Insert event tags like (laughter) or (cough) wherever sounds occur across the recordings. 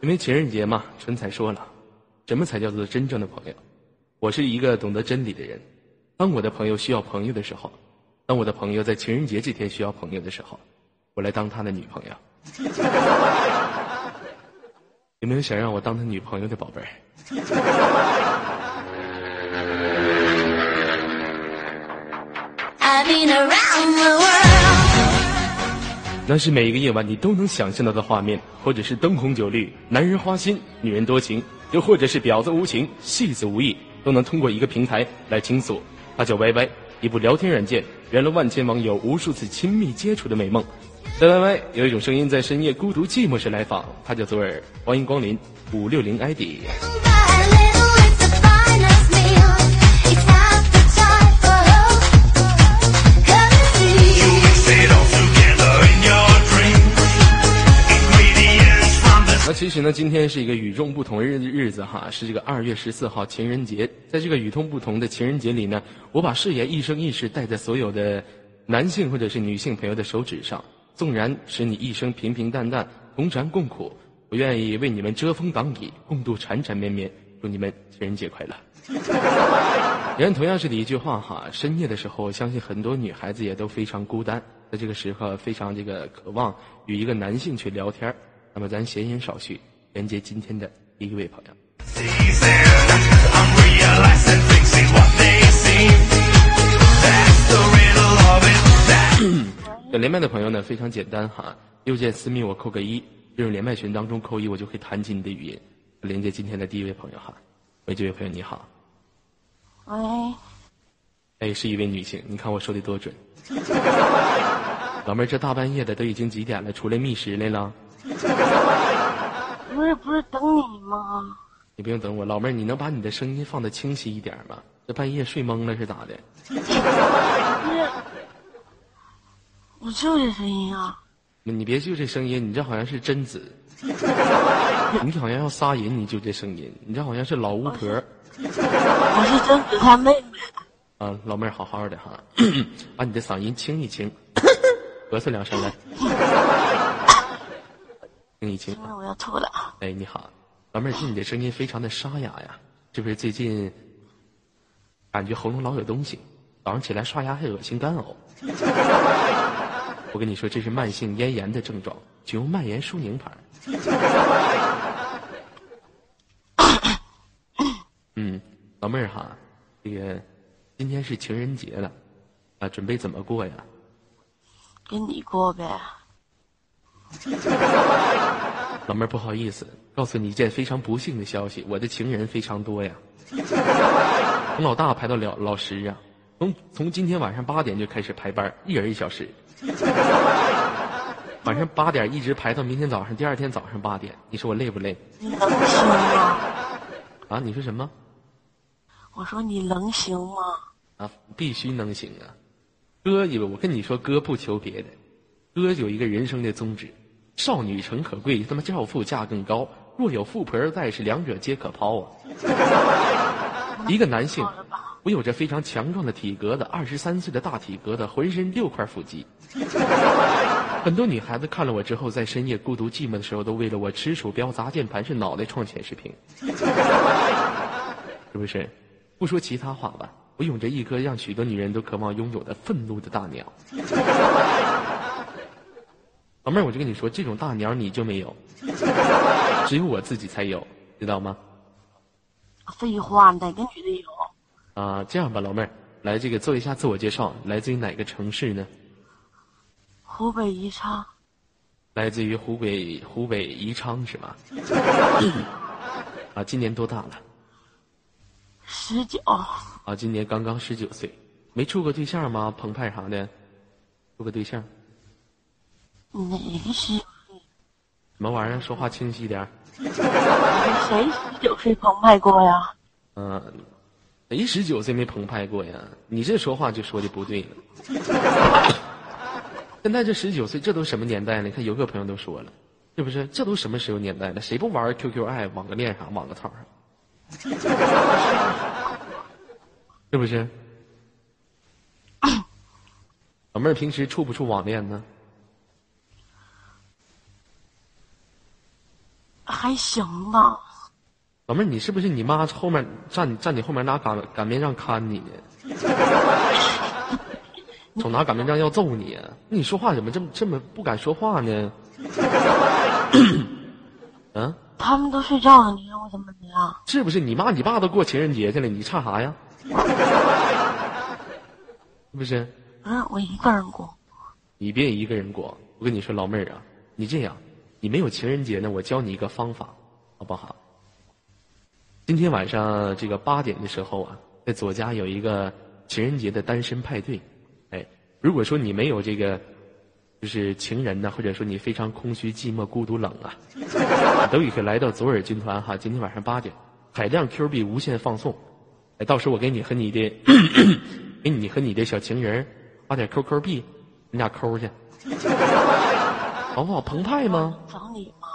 因为情人节嘛，春彩说了，什么才叫做真正的朋友？我是一个懂得真理的人。当我的朋友需要朋友的时候，当我的朋友在情人节这天需要朋友的时候，我来当他的女朋友。有没有想让我当他女朋友的宝贝儿？那是每一个夜晚你都能想象到的画面，或者是灯红酒绿、男人花心、女人多情，又或者是婊子无情、戏子无义，都能通过一个平台来倾诉。它叫 YY，一部聊天软件，圆了万千网友无数次亲密接触的美梦。在 YY 有一种声音在深夜孤独寂寞时来访，它叫左耳。欢迎光临五六零 ID。那其实呢，今天是一个与众不同的日日子哈，是这个二月十四号情人节。在这个与众不同的情人节里呢，我把誓言一生一世戴在所有的男性或者是女性朋友的手指上，纵然使你一生平平淡淡，同甘共苦，我愿意为你们遮风挡雨，共度缠缠绵绵。祝你们情人节快乐！(laughs) 人同样是的一句话哈，深夜的时候，相信很多女孩子也都非常孤单，在这个时候非常这个渴望与一个男性去聊天那么咱闲言少叙，连接今天的第一位朋友。要连麦的朋友呢，非常简单哈，右键私密我扣个一，进入连麦群当中扣一，我就可以弹起你的语音，连接今天的第一位朋友哈。喂，这位朋友你好。喂。哎，是一位女性，你看我说的多准。(laughs) 老妹儿，这大半夜的都已经几点了？出来觅食来了？(laughs) 不是不是等你吗？你不用等我，老妹儿，你能把你的声音放的清晰一点吗？这半夜睡懵了是咋的？我就这声音啊！你别就这声音，你这好像是贞子，(laughs) 你好像要杀人，你就这声音，你这好像是老巫婆。我是贞子她妹妹。啊，老妹儿，好好的哈，(clears throat) 把你的嗓音清一清，(laughs) 咳嗽两声来。清一清。我要吐了。哎，你好，老妹儿，听你的声音非常的沙哑呀，是不是最近感觉喉咙老有东西？早上起来刷牙还恶心干呕。(laughs) 我跟你说，这是慢性咽炎的症状，请用蔓延舒宁牌。(coughs) 嗯，老妹儿哈，这个。今天是情人节了，啊，准备怎么过呀？跟你过呗。(laughs) 老妹儿，不好意思，告诉你一件非常不幸的消息，我的情人非常多呀。(laughs) 从老大排到老老十啊，从从今天晚上八点就开始排班，一人一小时。(laughs) 晚上八点一直排到明天早上，第二天早上八点，你说我累不累？你能行吗？啊，你说什么？我说你能行吗？啊，必须能行啊！哥，以为我跟你说，哥不求别的，哥有一个人生的宗旨：少女诚可贵，他妈教父价更高。若有富婆在，是两者皆可抛啊！(laughs) 一个男性，我有着非常强壮的体格子，二十三岁的大体格子，浑身六块腹肌。(laughs) 很多女孩子看了我之后，在深夜孤独寂寞的时候，都为了我吃鼠标、砸键盘，是脑袋撞显示屏，(laughs) 是不是？不说其他话吧。我有着一颗让许多女人都渴望拥有的愤怒的大鸟，老妹儿，我就跟你说，这种大鸟你就没有，只有我自己才有，知道吗？废话，哪个女的有？啊，这样吧，老妹儿，来这个做一下自我介绍，来自于哪个城市呢？湖北宜昌。来自于湖北湖北宜昌是吗？(coughs) 啊，今年多大了？十九。啊，今年刚刚十九岁，没处过对象吗？澎湃啥的，处个对象？哪个十九岁？什么玩意儿？说话清晰点。谁十九岁澎湃过呀？嗯，谁十九岁没澎湃过呀？你这说话就说的不对了。(laughs) 现在这十九岁，这都什么年代了？你看有个朋友都说了，是不是？这都什么时候年代了？谁不玩 QQ 爱、网个恋啥、网个套上？(laughs) 是不是？老妹儿平时处不处网恋呢？还行吧。老妹儿，你是不是你妈后面站站你后面拿擀擀面杖看你呢？(laughs) 总拿擀面杖要揍你啊！你说话怎么这么这么不敢说话呢？嗯，(coughs) 他们都睡觉了，你让我怎么的呀？是不是你妈你爸都过情人节去了，你差啥呀？(laughs) 是不是？嗯我一个人过，你别一个人过。我跟你说，老妹儿啊，你这样，你没有情人节呢，我教你一个方法，好不好？今天晚上这个八点的时候啊，在左家有一个情人节的单身派对。哎，如果说你没有这个，就是情人呢，或者说你非常空虚、寂寞、孤独、冷啊，都可以来到左耳军团哈。今天晚上八点，海量 Q 币无限放送。哎，到时候我给你和你的，给你和你的小情人发点 QQ 币，你俩抠去，好不好？澎湃吗？找你吗？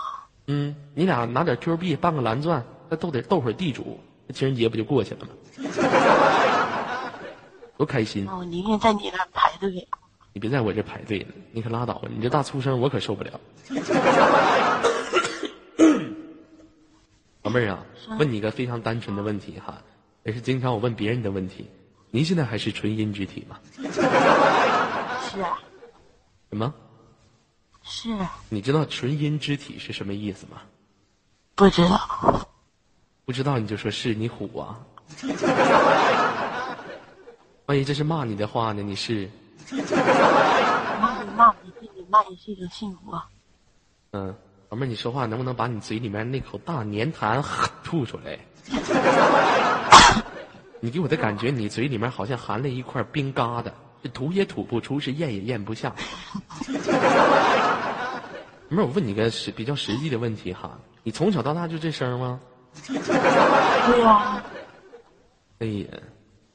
嗯，你俩拿点 Q 币办个蓝钻，再斗得斗会儿地主，这情人节不就过去了吗？(laughs) 多开心！那我宁愿在你那排队。你别在我这排队了，你可拉倒吧！你这大粗声我可受不了。(laughs) 老妹儿啊，问你一个非常单纯的问题哈，也是经常我问别人的问题。您现在还是纯阴之体吗？(laughs) 是啊什么？是，你知道纯阴之体是什么意思吗？不知道。不知道你就说是你虎啊！(laughs) 万一这是骂你的话呢？你是骂你骂你自己骂你幸福啊。嗯，老妹儿，你说话能不能把你嘴里面那口大粘痰吐出来？你给我的感觉，你嘴里面好像含了一块冰疙瘩，是吐也吐不出，是咽也咽不下。(laughs) 妹儿，我问你个实比较实际的问题哈，你从小到大就这声吗？对呀、哎呀，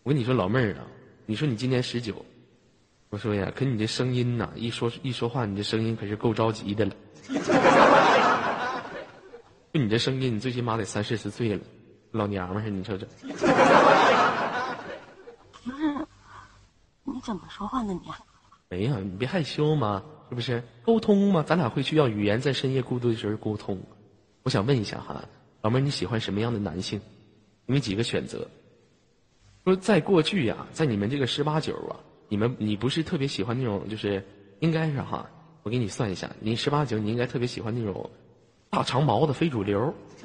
我跟你说，老妹儿啊，你说你今年十九，我说呀，可你这声音呐，一说一说话，你这声音可是够着急的了。(laughs) 就你这声音，你最起码得三四十岁了，老娘们儿你瞅瞅。不是，你怎么说话呢你？没有，你别害羞嘛，是不是？沟通嘛，咱俩会需要语言，在深夜孤独的时候沟通。我想问一下哈，老妹儿，你喜欢什么样的男性？你们几个选择？说在过去呀、在你们这个十八九啊，你们你不是特别喜欢那种，就是应该是哈，我给你算一下，你十八九你应该特别喜欢那种大长毛的非主流，(laughs)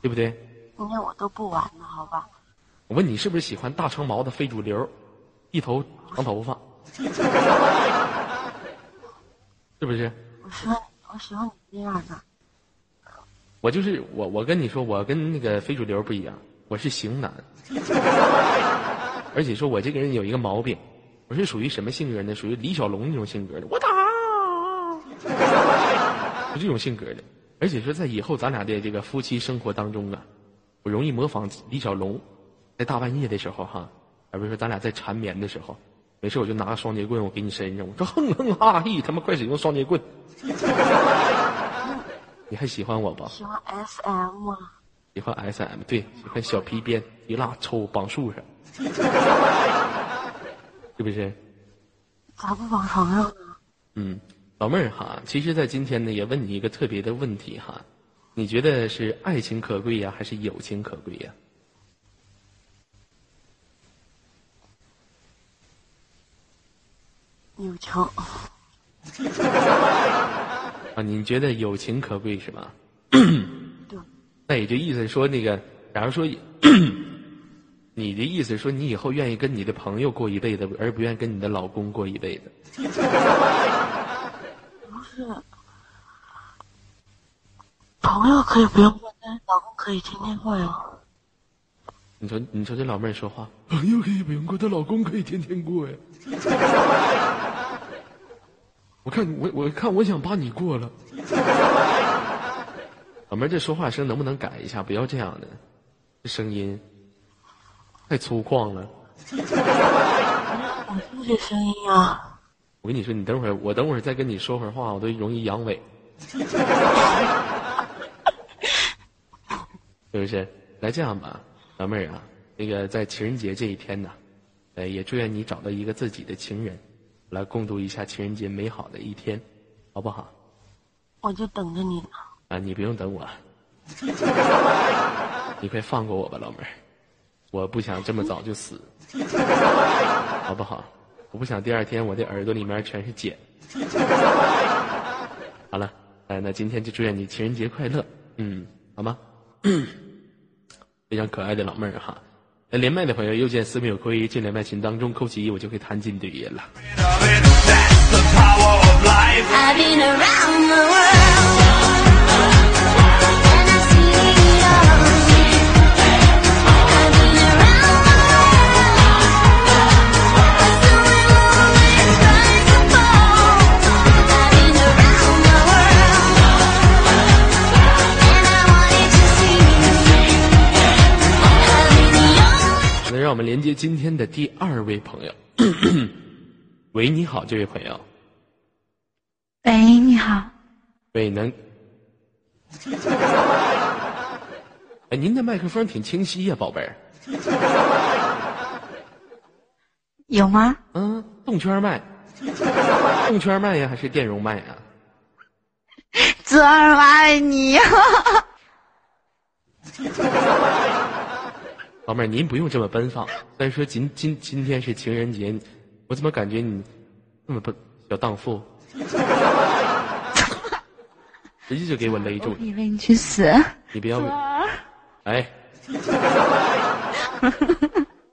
对不对？今天我都不玩了，好吧？我问你是不是喜欢大长毛的非主流，一头长头发，是不是？我喜欢我喜欢你这样的。我就是我，我跟你说，我跟那个非主流不一样，我是型男，而且说我这个人有一个毛病，我是属于什么性格呢？属于李小龙那种性格的，我打，就这种性格的。而且说在以后咱俩的这个夫妻生活当中啊，我容易模仿李小龙，在大半夜的时候哈，而不是说咱俩在缠绵的时候，没事我就拿个双截棍我给你身上，我说哼哼哈嘿，他妈快使用双截棍，(laughs) 你还喜欢我不？喜欢 SM 啊？喜欢 SM，对，喜欢小皮鞭，一拉抽绑树上，(laughs) 是不是？咋不绑床上呢？嗯，老妹儿哈，其实，在今天呢，也问你一个特别的问题哈，你觉得是爱情可贵呀，还是友情可贵呀？友情，(laughs) 啊，你觉得友情可贵是吧？对，那也就意思说，那个，假如说，(coughs) 你的意思说，你以后愿意跟你的朋友过一辈子，而不愿意跟你的老公过一辈子。不是。朋友可以不用过，但是老公可以天天过呀。你说，你说这老妹儿说话，朋友可以不用过，但老公可以天天过呀。我看我我看我想把你过了。老妹儿，这说话声能不能改一下？不要这样的，这声音太粗犷了。我听这声音啊。我跟你说，你等会儿，我等会儿再跟你说会儿话，我都容易阳痿，(laughs) 是不是？来这样吧，老妹儿啊，那个在情人节这一天呢，呃，也祝愿你找到一个自己的情人，来共度一下情人节美好的一天，好不好？我就等着你呢。啊，你不用等我，(laughs) 你快放过我吧，老妹儿，我不想这么早就死，好不好？我不想第二天我的耳朵里面全是茧。(laughs) 好了，哎，那今天就祝愿你情人节快乐，嗯，好吗？(coughs) 非常可爱的老妹儿哈。连麦的朋友，右键私密有归，进连麦群当中扣起一，我就可以弹进对音了。让我们连接今天的第二位朋友。(clears throat) 喂，你好，这位朋友。喂，你好，喂，能？哎，您的麦克风挺清晰呀、宝贝儿。有吗？嗯，动圈麦，动圈麦呀，还是电容麦啊？泽儿，我爱你。老妹儿，您不用这么奔放。虽然说今今今天是情人节，我怎么感觉你那么不小荡妇？(laughs) 直接就给我勒住了！我以为你去死。你不要为，哎，(laughs)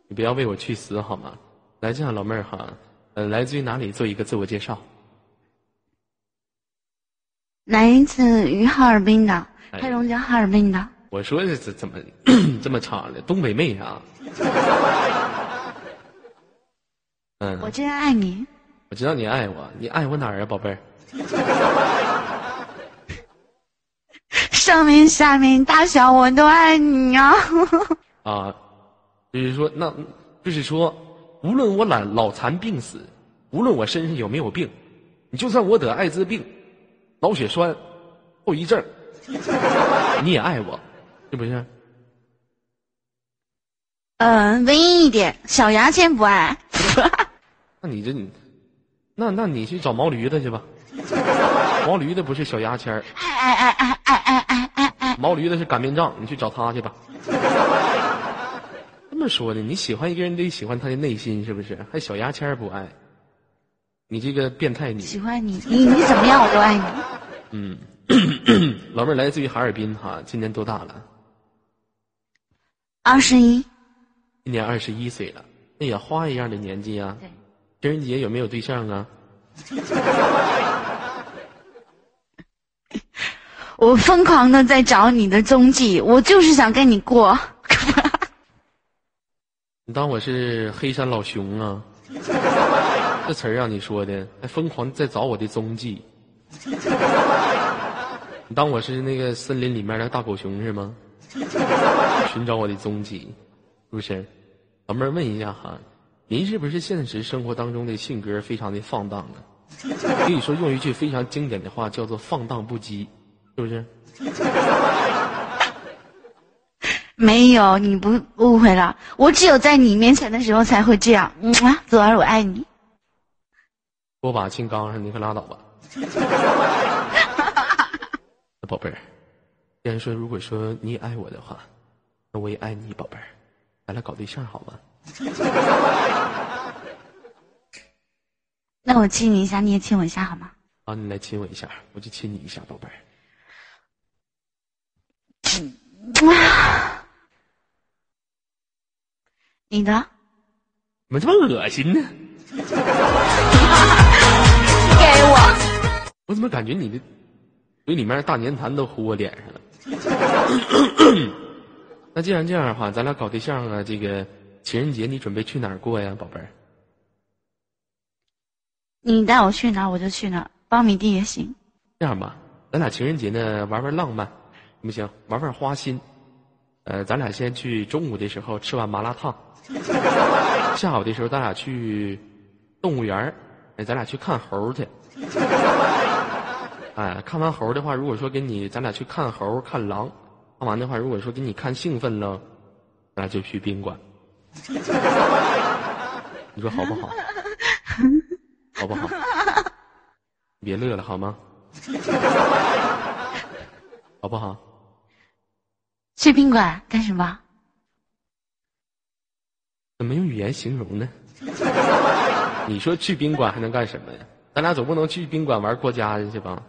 你不要为我去死好吗？来，这样老妹儿哈，呃，来自于哪里？做一个自我介绍。来自于哈尔滨的，哎黑龙江哈尔滨的。我说这怎怎么 (clears throat) 这么长呢？东北妹啊！嗯，我真爱你。我知道你爱我，你爱我哪儿啊，宝贝儿？(laughs) 上面下面大小我都爱你啊！啊，就是说，那就是说，无论我懒老残病死，无论我身上有没有病，你就算我得艾滋病、脑血栓、后遗症，你也爱我，是不是？嗯、文艺一点，小牙签不爱。(laughs) 那你这你，那那你去找毛驴子去吧。毛驴子不是小牙签儿，爱爱爱爱爱爱爱爱爱。毛驴子是擀面杖，你去找他去吧。(laughs) 这么说的，你喜欢一个人得喜欢他的内心，是不是？还小牙签儿不爱，你这个变态女。喜欢你，你你怎么样我都爱你。嗯，(coughs) 老妹儿来自于哈尔滨哈，今年多大了？二十一，今年二十一岁了。那也，花一样的年纪啊！对，情人节有没有对象啊？(laughs) 我疯狂的在找你的踪迹，我就是想跟你过。(laughs) 你当我是黑山老熊啊？(laughs) 这词儿让你说的，还疯狂在找我的踪迹。你当我是那个森林里面的大狗熊是吗？寻找我的踪迹，是不是？老妹儿问一下哈，您是不是现实生活当中的性格非常的放荡呢？(laughs) 可以说用一句非常经典的话叫做“放荡不羁”，是不是？(laughs) 没有，你不误会了，我只有在你面前的时候才会这样。嗯啊，左儿，我爱你。我把金刚上，你可拉倒吧。那 (laughs) 宝贝儿，既然说如果说你也爱我的话，那我也爱你，宝贝儿，咱俩搞对象好吗？(laughs) 那我亲你一下，你也亲我一下好吗？好，你来亲我一下，我就亲你一下，宝贝儿。你的，怎么这么恶心呢？(laughs) 给我。我怎么感觉你的嘴里面大粘痰都糊我脸上了？(coughs) 那既然这样的话，咱俩搞对象啊，这个情人节你准备去哪儿过呀，宝贝儿？你带我去哪儿我就去哪儿，苞米地也行。这样吧，咱俩情人节呢玩玩浪漫，行不行？玩玩花心。呃，咱俩先去中午的时候吃碗麻辣烫，下午的时候咱俩去动物园儿哎，咱俩去看猴去。哎，看完猴的话，如果说给你，咱俩去看猴、看狼。看完的话，如果说给你看兴奋了，咱俩就去宾馆。(laughs) 你说好不好？好不好？别乐了好吗？(laughs) 好不好？去宾馆干什么？怎么用语言形容呢？(laughs) 你说去宾馆还能干什么呀？咱俩总不能去宾馆玩过家家去吧？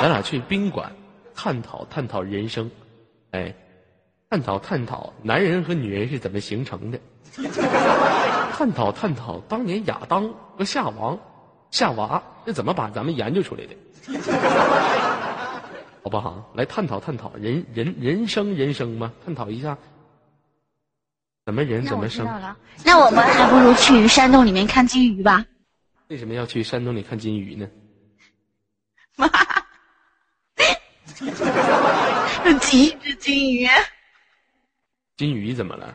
咱俩去宾馆探讨探讨人生，哎，探讨探讨男人和女人是怎么形成的，探讨探讨当年亚当和夏王、夏娃是怎么把咱们研究出来的，(laughs) 好不好？来探讨探讨人人人生人生嘛，探讨一下怎么人怎么生。那我们还不如去山洞里面看金鱼吧。为什么要去山洞里看金鱼呢？有几只金鱼？金鱼怎么了？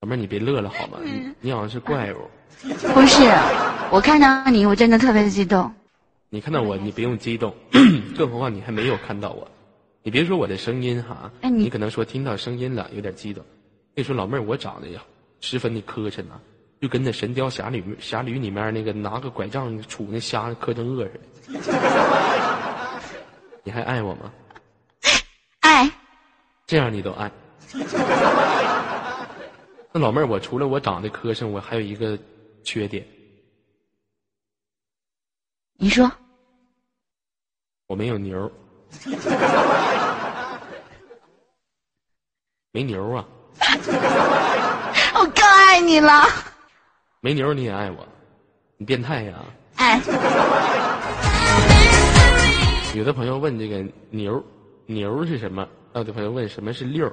老妹儿，你别乐了好吗？你你好像是怪物。不是，我看到你，我真的特别激动。你看到我，你不用激动，(clears throat) 更何况你还没有看到我。你别说我的声音哈，哎你你可能说听到声音了，有点激动。跟你说，老妹儿，我长得呀十分的磕碜呐，就跟那《神雕侠侣》侠侣里面那个拿个拐杖杵那虾磕碜鳄似的。你还爱我吗？爱，这样你都爱。那老妹儿，我除了我长得磕碜，我还有一个缺点，你说我没有牛。没牛啊，(laughs) 我更爱你了。没牛你也爱我，你变态呀、哎，(laughs) 有的朋友问这个牛，牛是什么？还有的朋友问什么是六？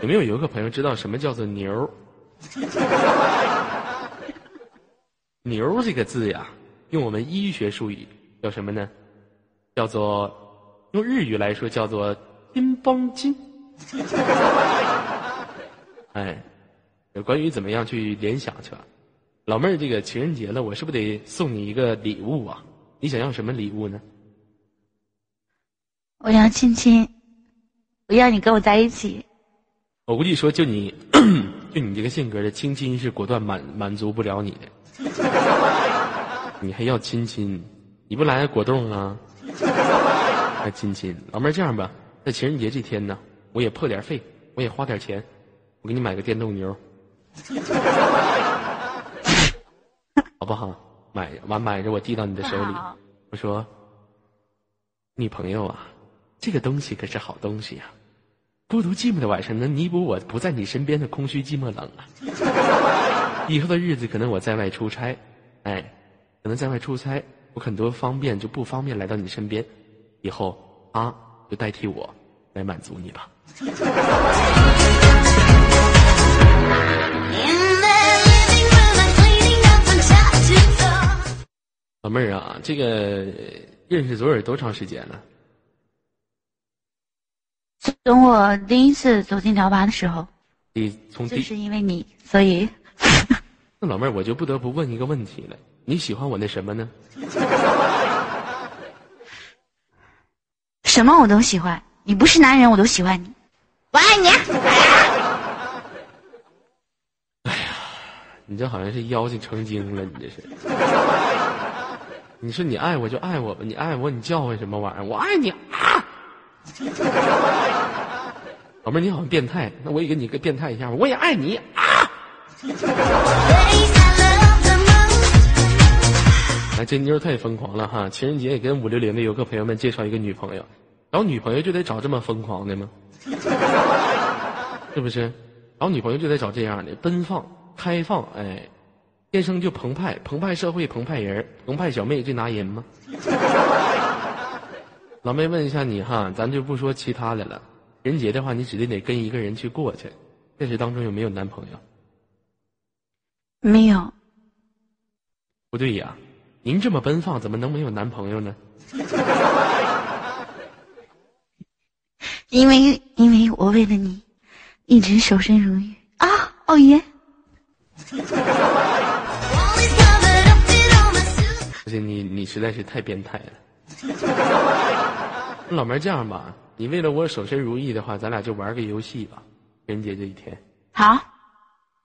有没有游客朋友知道什么叫做牛？牛这个字呀，用我们医学术语叫什么呢？叫做用日语来说叫做筋绷筋。(laughs) 哎，有关于怎么样去联想去吧。老妹儿，这个情人节了，我是不是得送你一个礼物啊？你想要什么礼物呢？我要亲亲，我要你跟我在一起。我估计说，就你，(coughs) 就你这个性格的亲亲是果断满满足不了你的，你还要亲亲，你不来果冻啊？还亲亲，老妹儿这样吧，在情人节这天呢，我也破点费，我也花点钱，我给你买个电动牛，(laughs) 好不好？买完买着我递到你的手里，我说，女朋友啊，这个东西可是好东西呀、孤独寂寞的晚上能弥补我不在你身边的空虚寂寞冷啊！以后的日子可能我在外出差，哎，可能在外出差，我很多方便就不方便来到你身边，以后啊就代替我来满足你吧。老妹儿啊，这个认识左耳多长时间了？从我第一次走进聊吧的时候，你从第就是因为你，所以 (laughs) 那老妹儿，我就不得不问一个问题了，你喜欢我那什么呢？什么我都喜欢。你不是男人，我都喜欢你。我爱你。(laughs) 哎呀你这好像是妖精成精了，你这是。你说你爱我就爱我吧，你爱我你叫唤什么玩意儿？我爱你啊！老妹儿，你好像变态，那我也给你个变态一下吧，我也爱你啊！哎，这妞太疯狂了哈！情人节也跟五六零的游客朋友们介绍一个女朋友，找女朋友就得找这么疯狂的吗？(laughs) 是不是？找女朋友就得找这样的，奔放、开放，哎，天生就澎湃，澎湃社会，澎湃人，澎湃小妹最拿人吗？(laughs) 老妹问一下你哈，咱就不说其他的了。情人节的话，你指定得跟一个人去过去，现实当中有没有男朋友？没有，不对呀，您这么奔放，怎么能没有男朋友呢？(laughs) 因为因为我为了你，一直守身如玉啊！哦耶！你你实在是太变态了。(laughs) 老妹儿这样吧，你为了我守身如玉的话，咱俩就玩个游戏吧。情人节这一天，好，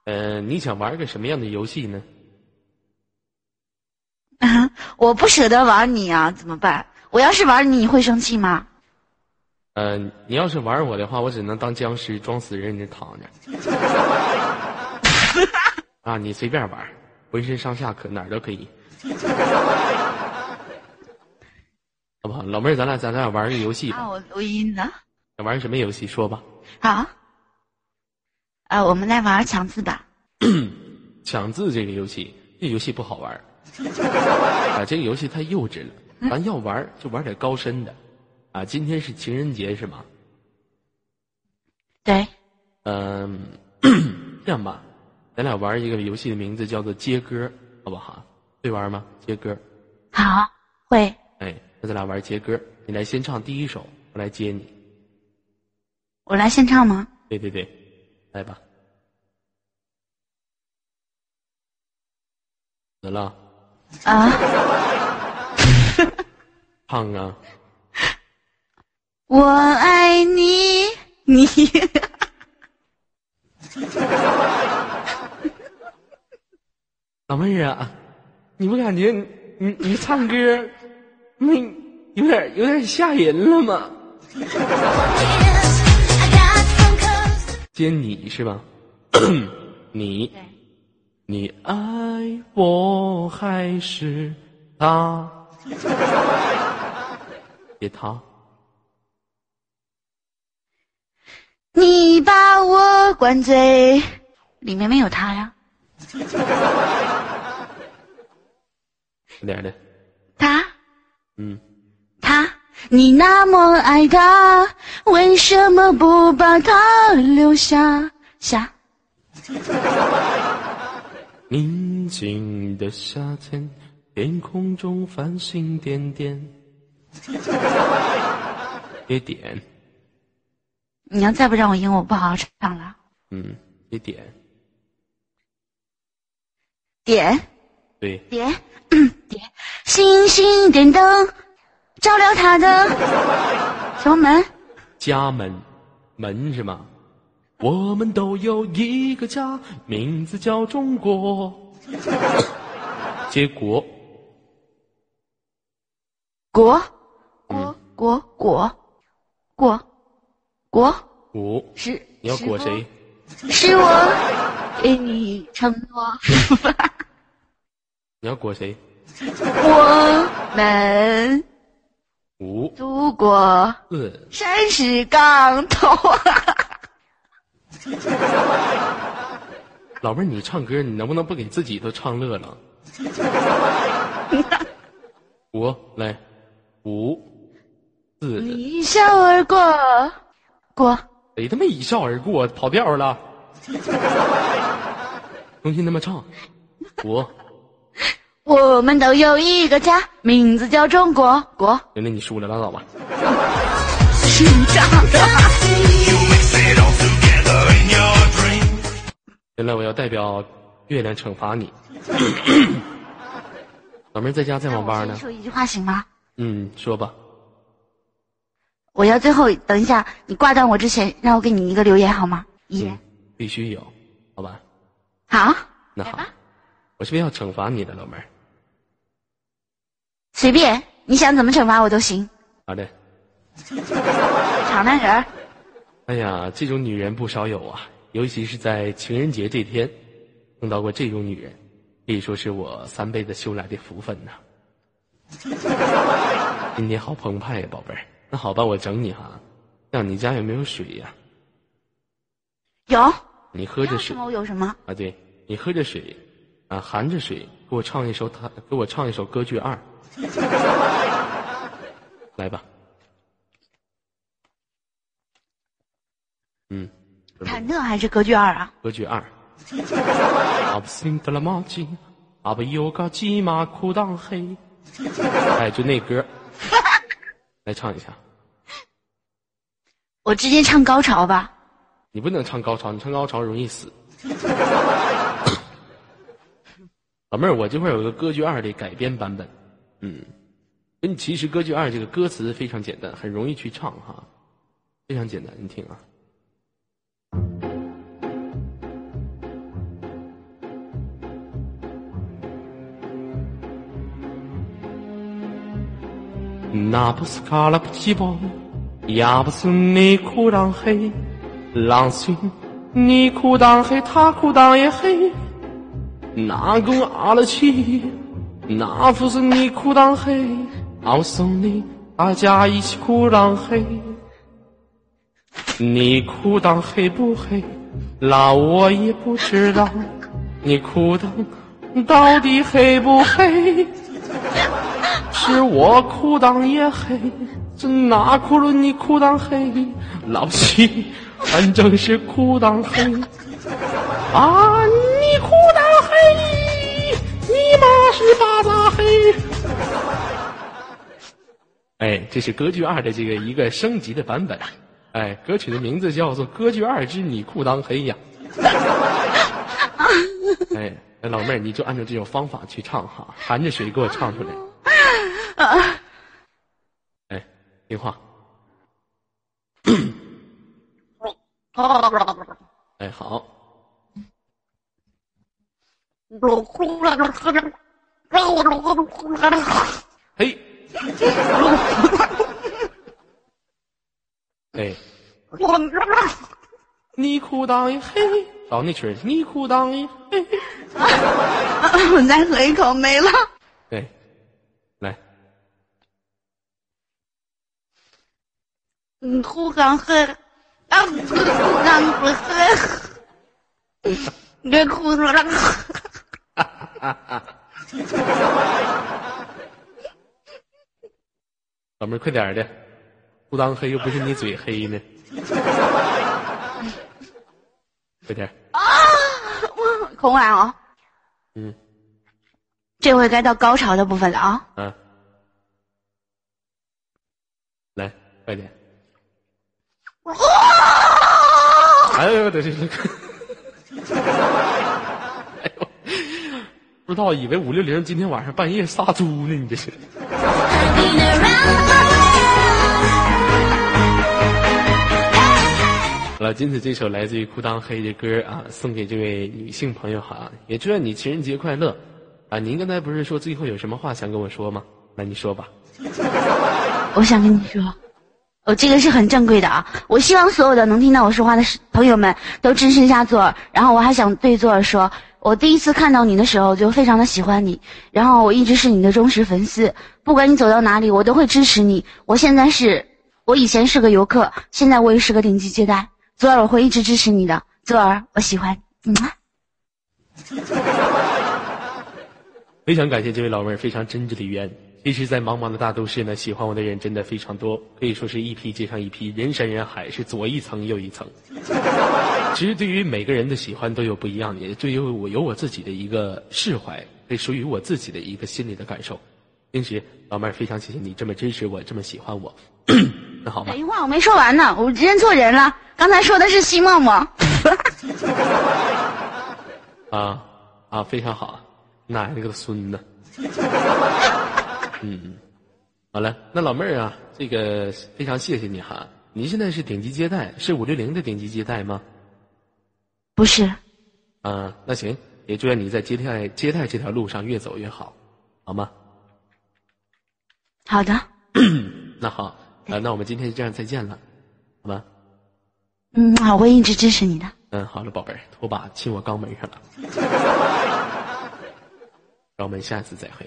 呃，你想玩个什么样的游戏呢？(laughs) 我不舍得玩你啊，怎么办？我要是玩你，你会生气吗？呃，你要是玩我的话，我只能当僵尸，装死人在躺着。(laughs) 啊，你随便玩，浑身上下可哪儿都可以。(laughs) 好不好？老妹儿，咱俩咱俩玩个游戏吧。啊，我录音呢。想玩什么游戏？说吧。好，啊，我们来玩抢字吧。(clears throat) 抢字这个游戏，这游戏不好玩儿。啊，这个游戏太幼稚了。咱要玩就玩点高深的。啊，今天是情人节是吗？对，嗯，(clears throat) 这样吧，咱俩玩一个游戏的名字叫做接歌，好不好？会玩吗？接歌。好，会。哎，那咱俩玩接歌，你来先唱第一首，我来接你。我来先唱吗？对对对，来吧。得了，啊，(laughs) 唱啊！我爱你，你。老妹儿啊，你不感觉你你你唱歌，那有点有点吓人了吗.接你是吧？(coughs) 你，你爱我还是他？(laughs) 别他，你把我灌醉，里面没有他呀。(laughs) 快点的，他，嗯，他，你那么爱他，为什么不把他留下？下。(laughs) 宁静的夏天，天空中繁星点点。(laughs) 别点，你要再不让我赢，我不好好唱了。嗯，别点，点对，点点，(clears throat) 星星点灯，照亮他的什么门？家门，门是吗？我们都有一个家，名字叫中国。结果，国国国国国国我是你要是否果谁？(laughs) 是我给 (laughs) 你承诺，(laughs) 你要裹谁？我们五祖国四山是港头。老妹儿，你唱歌，你能不能不给自己都唱乐了？(laughs) 五来，五四，一笑而过，过谁他妈一笑而过，跑调了？(laughs) 重新他妈唱，五，我们都有一个家，名字叫中国国。原来你输了，拉倒吧。原来我要代表月亮惩罚你。(coughs) 老妹儿在家在网吧呢。说一句话行吗？嗯，说吧。我要最后等一下，你挂断我之前，让我给你一个留言好吗？一言嗯，必须有，好吧？好，那好吧，我是不是要惩罚你的，老妹儿？随便你想怎么惩罚我都行。好的。(laughs) 长男人儿，哎呀，这种女人不少有啊，尤其是在情人节这天，碰到过这种女人，可以说是我三辈子修来的福分呐。(laughs) 今天好澎湃呀，宝贝儿。那好吧，我整你哈。那你家有没有水呀、有你喝着水有什么。啊，对你喝着水，啊，含着水，给我唱一首他，给我唱一首歌剧二。(laughs) 来吧。嗯，忐忑还是歌剧二啊？歌剧二。阿不辛德拉马吉，阿不有个鸡马裤裆黑。哎，就那歌，来唱一下。我直接唱高潮吧。你不能唱高潮，你唱高潮容易死。老妹儿，我这块有个歌剧二的改编版本，嗯，跟其实歌剧二这个歌词非常简单，很容易去唱哈，非常简单，你听啊。那不是卡拉布奇包，也不是你裤裆黑，狼心你裤裆黑，他裤裆也黑，那个阿拉奇，那不是你裤裆黑，我送你，大家一起裤裆黑。你裤裆黑不黑？那我也不知道。你裤裆到底黑不黑？是我裤裆也黑，这哪裤了你裤裆黑？老七，反正是裤裆黑。啊，你妈是巴扎黑。哎，这是歌剧二的这个一个升级的版本。哎，歌曲的名字叫做《歌剧二之你裤裆黑》呀。(laughs) 哎，那老妹儿，你就按照这种方法去唱哈，含着水给我唱出来。哎，听话。(laughs) 哎，好。嘿。(laughs) 哎，(laughs) 你裤裆一黑，找那曲儿，你裤裆一黑。我再喝一口没了。对，来，嗯，裤裆喝，(laughs) 啊，裤裆不喝，你裤裆。老妹儿，快点儿的，裤裆黑又不是你嘴黑呢。快点儿，口完啊，嗯这回该到高潮的部分了啊！嗯，来，快点。哎呦，得这不知道以为五六零今天晚上半夜杀猪呢，你这是。(laughs) 好了，今次这首来自于裤裆黑的歌啊，送给这位女性朋友哈，也祝愿你情人节快乐啊！您刚才不是说最后有什么话想跟我说吗？那你说吧。我想跟你说，我这个是很正规的啊！我希望所有的能听到我说话的朋友们都支持一下左耳。然后我还想对左耳说，我第一次看到你的时候就非常的喜欢你，然后我一直是你的忠实粉丝，不管你走到哪里，我都会支持你。我现在是，我以前是个游客，现在我也是个顶级接待。左耳，我会一直支持你的，左耳，我喜欢。嗯 (laughs) 非常感谢这位老妹儿非常真挚的语言。其实，在茫茫的大都市呢，喜欢我的人真的非常多，可以说是一批接上一批，人山人海，是左一层右一层。其实，对于每个人的喜欢都有不一样，也对于我有我自己的一个释怀，这属于我自己的一个心里的感受。因此，老妹儿非常谢谢你这么支持我，这么喜欢我。(coughs) 那好吧等，一会儿我没说完呢，我认错人了，刚才说的是西默默。(laughs) 啊啊，非常好，奶奶个孙子。(laughs) 嗯，好了，那老妹儿啊，这个非常谢谢你哈。你现在是顶级接待，是五六零的顶级接待吗？不是，啊，那行，也祝愿你在接待接待这条路上越走越好，好吗？好的，(coughs) 那好，啊，那我们今天就这样再见了，好吗？嗯，我会一直支持你的。嗯，好了，宝贝儿，拖把亲我肛门上了，让我们下次再会。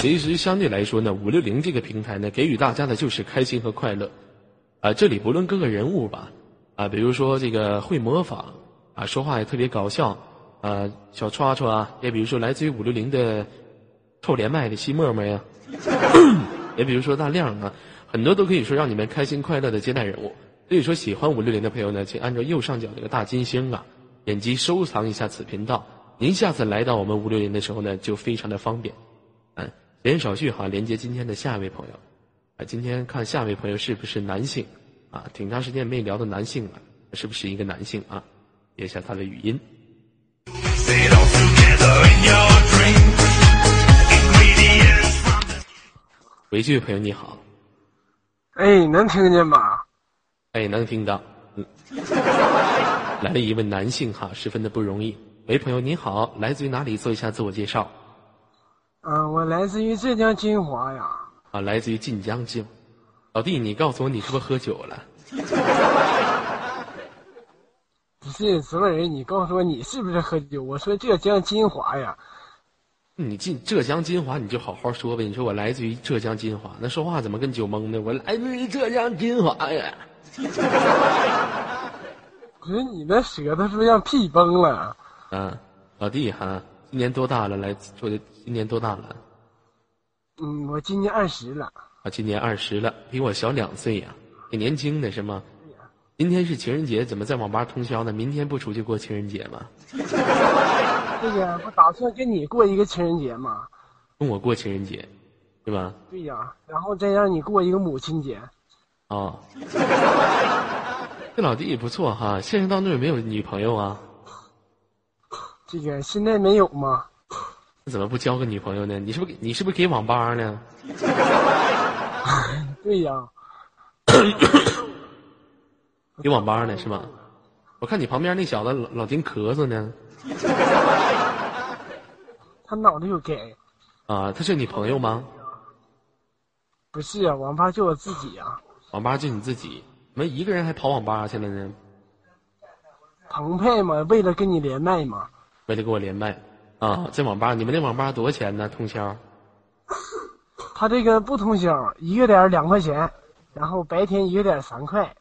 其实相对来说呢，五六零这个平台呢，给予大家的就是开心和快乐。啊，这里不论各个人物吧，啊，比如说这个会模仿，啊，说话也特别搞笑，啊，小歘歘啊，也比如说来自于五六零的臭连麦的西沫沫呀，(laughs) 也比如说大亮啊，很多都可以说让你们开心快乐的接待人物。所以说，喜欢五六零的朋友呢，请按照右上角这个大金星啊，点击收藏一下此频道。您下次来到我们五六零的时候呢，就非常的方便。嗯，闲言少叙哈，连接今天的下一位朋友。啊，今天看下一位朋友是不是男性？啊，挺长时间没聊到男性了，是不是一个男性啊？接一下他的语音。喂，这位朋友你好，哎，能听见吗？哎，能听到，嗯，(laughs) 来了一位男性哈，十分的不容易。喂，朋友你好，来自于哪里？做一下自我介绍。嗯、我来自于浙江金华呀。啊，来自于晋江金。老弟，你告诉我你是不是喝酒了？(laughs) 不是，所有人，你告诉我你是不是喝酒？我说浙江金华呀。你进浙江金华，你就好好说呗。你说我来自于浙江金华，那说话怎么跟酒蒙的？我来自于浙江金华呀。(laughs) 不是你那舌头是不是让屁崩了？啊，老弟哈，今年多大了？来说的今年多大了？嗯，我今年二十了。啊，今年二十了，比我小两岁呀、挺年轻的是吗？今天是情人节，怎么在网吧通宵呢？明天不出去过情人节吗？(laughs) 这个不打算跟你过一个情人节吗。跟我过情人节，对吧？对呀，然后再让你过一个母亲节。啊、这老弟也不错哈，现实当中有没有女朋友啊？这个现在没有吗？那怎么不交个女朋友呢？你是不是你是不是给网吧呢？(laughs) 对呀，给网吧呢是吧？我看你旁边那小子老老丁咳嗽呢，(laughs) 他脑子有给。啊，他是你朋友吗？不是啊，网吧就我自己啊。网吧就你自己，怎么一个人还跑网吧去了呢？澎湃嘛，为了跟你连麦嘛。为了跟我连麦啊，在网吧，你们那网吧多少钱呢？通宵？他这个不通宵，一个点两块钱，然后白天一个点三块。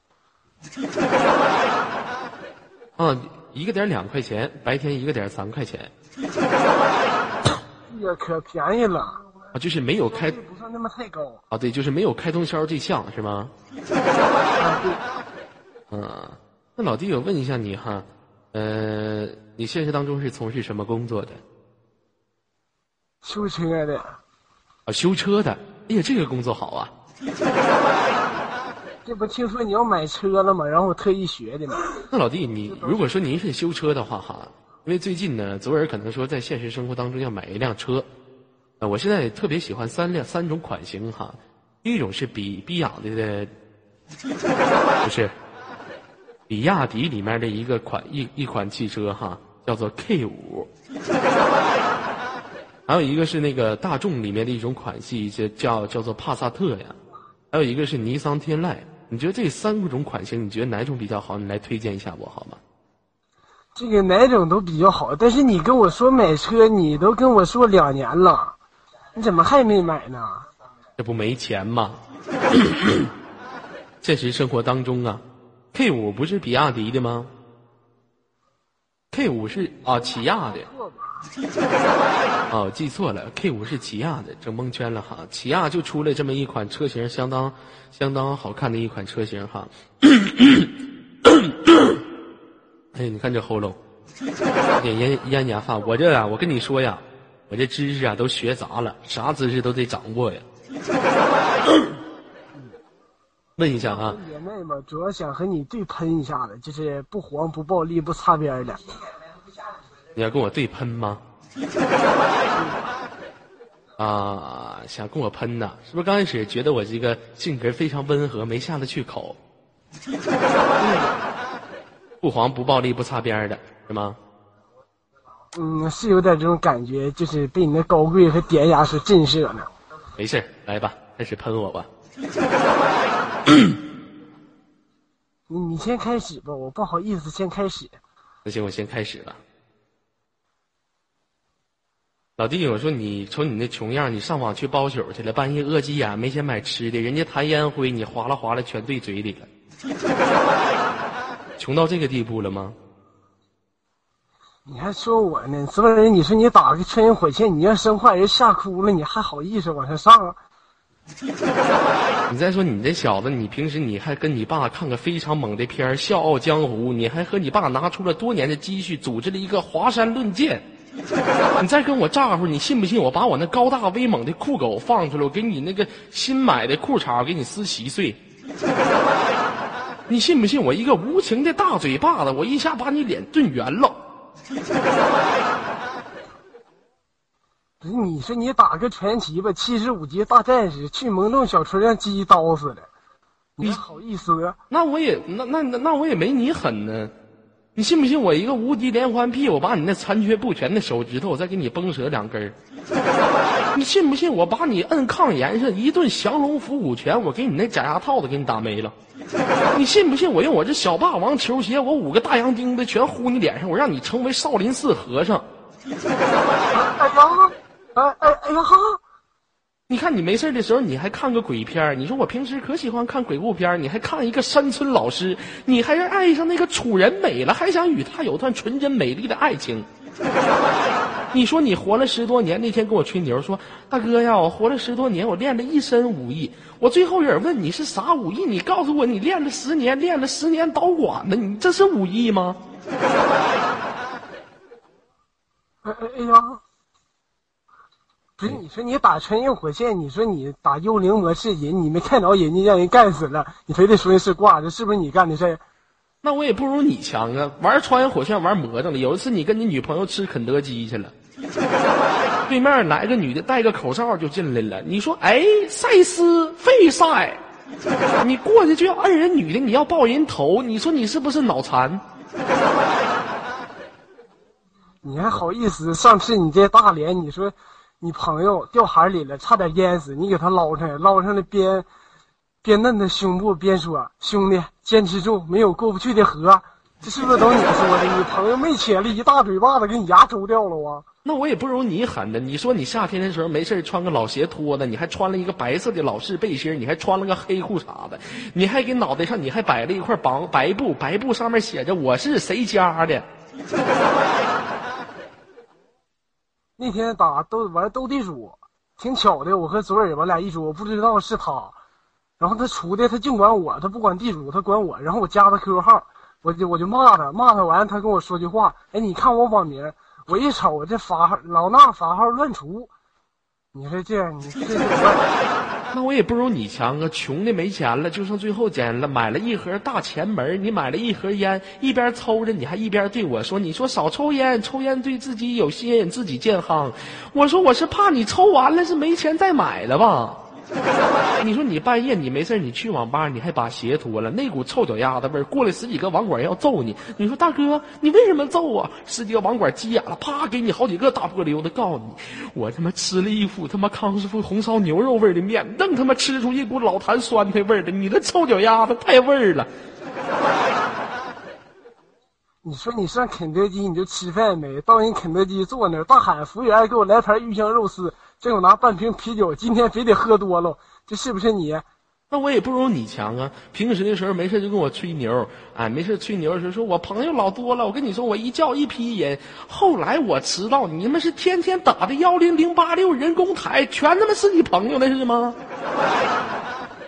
(laughs) 啊，一个点两块钱，白天一个点三块钱 (laughs) 这个可便宜了，啊，就是没有开不算那么太高。啊，对，就是没有开通宵对象是吗？啊，对，嗯，那老弟，我问一下你哈，呃，你现实当中是从事什么工作的？修车的，啊，修车的。哎呀，这个工作好啊。(laughs) 这不听说你要买车了吗？然后我特意学的嘛。那老弟，你如果说您是修车的话哈，因为最近呢，左耳可能说在现实生活当中要买一辆车，呃，我现在特别喜欢三辆三种款型哈，第一种是比比亚迪的，不是，比亚迪里面的一个款一一款汽车哈，叫做 K 五，还有一个是那个大众里面的一种款系，叫叫叫做帕萨特呀，还有一个是尼桑天籁。你觉得这三种款型，你觉得哪种比较好？你来推荐一下我好吗？这个哪种都比较好，但是你跟我说买车，你都跟我说两年了，你怎么还没买呢？这不没钱吗？(coughs) 现实生活当中啊，K 五不是比亚迪的吗？K 五是啊，起亚的。(laughs) 哦，记错了，K 五是起亚的，整蒙圈了哈。起亚就出了这么一款车型，相当相当好看的一款车型哈。(coughs) 哎，你看这喉咙，点咽咽牙发。我这啊，我跟你说呀，我这知识啊都学杂了，啥知识都得掌握呀。(coughs) 问一下啊，连麦嘛，主要想和你对喷一下子，就是不黄不暴力不擦边的。你要跟我对喷吗？(laughs) 啊，想跟我喷呐？是不是刚开始觉得我这个性格非常温和，没下得去口？不黄不暴力不擦边的是吗？嗯，是有点这种感觉，就是被你那高贵和典雅所震慑呢。没事儿来吧，开始喷我吧。你你先开始吧，我不好意思先开始。那行，我先开始了。老弟，我说你瞅你那穷样，你上网去包宿去了，半夜饿急眼没钱买吃的，人家弹烟灰，你哗啦哗啦全兑嘴里了，穷到这个地步了吗？你还说我呢？所有人，你说你打个穿越火线，你要生坏人吓哭了，你还好意思往上上啊？(laughs) 你再说你这小子，你平时你还跟你爸看个非常猛的片儿《笑傲江湖》，你还和你爸拿出了多年的积蓄，组织了一个华山论剑。(laughs) 你再跟我咋呼，你信不信我把我那高大威猛的酷狗放出来，我给你那个新买的裤衩，我给你撕稀碎。你信不信我一个无情的大嘴巴子，我一下把你脸炖圆了？不是你说你打个传奇吧，七十五级大战士去萌动小村让鸡刀死了，你好意思？那我也那那那那我也没你狠呢。你信不信我一个无敌连环劈，我把你那残缺不全的手指头，我再给你崩折两根儿？(laughs) 你信不信我把你摁炕沿上一顿降龙伏虎拳，我给你那假牙套子给你打没了？(laughs) 你信不信我用我这小霸王球鞋，我五个大洋钉子全呼你脸上，我让你成为少林寺和尚？哎呀，哎哎哎呀哈！你看你没事的时候，你还看个鬼片你说我平时可喜欢看鬼故片你还看一个山村老师，你还是爱上那个楚人美了，还想与他有段纯真美丽的爱情。你说你活了十多年，那天跟我吹牛说，大哥呀，我活了十多年，我练了一身武艺。我最后有人问你是啥武艺，你告诉我你练了十年，练了十年导管呢，你这是武艺吗？哎哎哎呀！不是你说你打穿越火线，你说你打幽灵模式人，你没看着人家让人干死了，你非得说人是挂，这是不是你干的事儿？那我也不如你强啊！玩穿越火线玩魔怔了。有一次你跟你女朋友吃肯德基去了，(laughs) 对面来个女的戴个口罩就进来了。你说哎，赛斯费赛，你过去就要摁人女的，你要爆人头，你说你是不是脑残？(laughs) 你还好意思？上次你这大连，你说你朋友掉海里了，差点淹死，你给他捞上来，捞上来边边摁他胸部边说：“兄弟，坚持住，没有过不去的河。”这是不是都你说的？你朋友没切了一大嘴巴子，给你牙抽掉了啊！那我也不如你狠呢。你说你夏天的时候没事穿个老鞋拖子，你还穿了一个白色的老式背心，你还穿了个黑裤衩子，你还给脑袋上你还摆了一块绑白布，白布上面写着我是谁家的。那天打斗玩斗地主，挺巧的，我和左耳我俩一桌，我不知道是他，然后他出的他净管我，他不管地主，他管我，然后我加他 QQ 号，我就我就骂他，骂他完他跟我说句话，哎，你看我网名，我一瞅这法号老衲法号乱除，你说这你这那我也不如你强啊！穷的没钱了，就剩最后钱了，买了一盒大前门，你买了一盒烟，一边抽着，你还一边对我说：“你说少抽烟，抽烟对自己有吸引，自己健康。”我说我是怕你抽完了是没钱再买了吧？(laughs) 你说你半夜你没事你去网吧，你还把鞋脱了，那股臭脚丫子味儿，过来十几个网管要揍你。你说大哥，你为什么揍啊？十几个网管急眼了，啪给你好几个大玻璃，我都告诉你，我他妈吃了一副他妈康师傅红烧牛肉味的面，愣他妈吃出一股老坛酸菜味儿的，你这臭脚丫子太味儿了。你说你上肯德基你就吃饭没？到人肯德基坐那儿，大喊服务员给我来盘鱼香肉丝，这我拿半瓶啤酒，今天非得喝多了，这是不是你？那我也不如你强啊！平时的时候没事就跟我吹牛，哎，没事吹牛的时候说我朋友老多了。我跟你说，我一叫一批人。后来我知道你们是天天打的幺零零八六人工台，全他妈是你朋友那是吗？